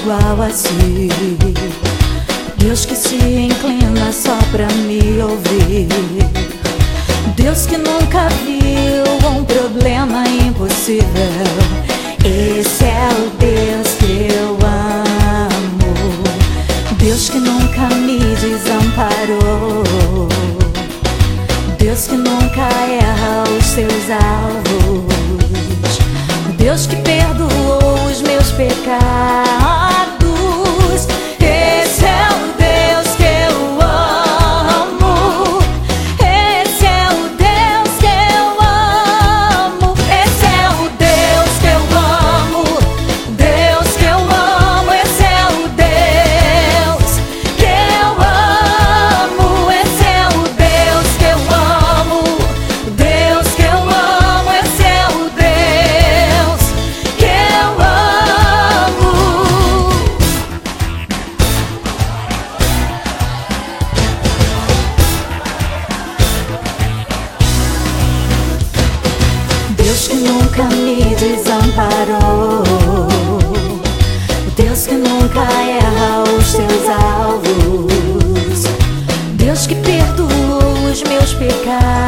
igual a si. Deus que se inclina só pra me ouvir. Deus que nunca viu um problema impossível. Esse é o Deus que eu amo. Deus que nunca me desamparou. Deus que nunca erra os seus alvos. Deus que perdoou os meus pecados. Nunca me desamparou. Deus que nunca erra os seus alvos. Deus que perdoou os meus pecados.